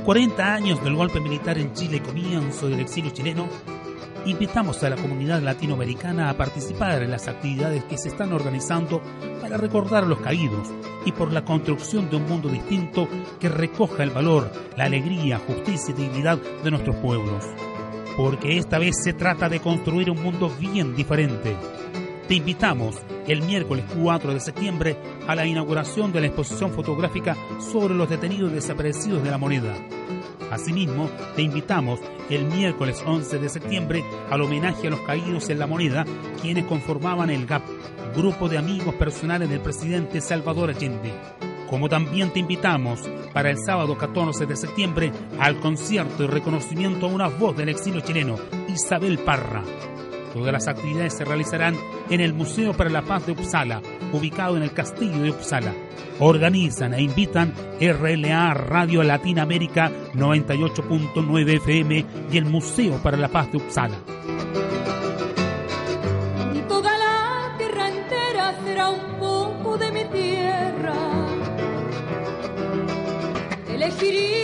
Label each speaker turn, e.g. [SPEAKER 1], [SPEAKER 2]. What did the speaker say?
[SPEAKER 1] 40 años del golpe militar en Chile comienzo del exilio chileno, invitamos a la comunidad latinoamericana a participar en las actividades que se están organizando para recordar a los caídos y por la construcción de un mundo distinto que recoja el valor, la alegría, justicia y dignidad de nuestros pueblos. Porque esta vez se trata de construir un mundo bien diferente. Te invitamos el miércoles 4 de septiembre a la inauguración de la exposición fotográfica sobre los detenidos desaparecidos de la moneda. Asimismo, te invitamos el miércoles 11 de septiembre al homenaje a los caídos en la moneda, quienes conformaban el GAP, grupo de amigos personales del presidente Salvador Allende. Como también te invitamos para el sábado 14 de septiembre al concierto y reconocimiento a una voz del exilio chileno, Isabel Parra. Todas las actividades se realizarán en el Museo para la Paz de Uppsala, ubicado en el Castillo de Uppsala. Organizan e invitan RLA Radio Latinoamérica 98.9 FM y el Museo para la Paz de Uppsala.
[SPEAKER 2] Toda la tierra entera será un poco de mi tierra. Elegiría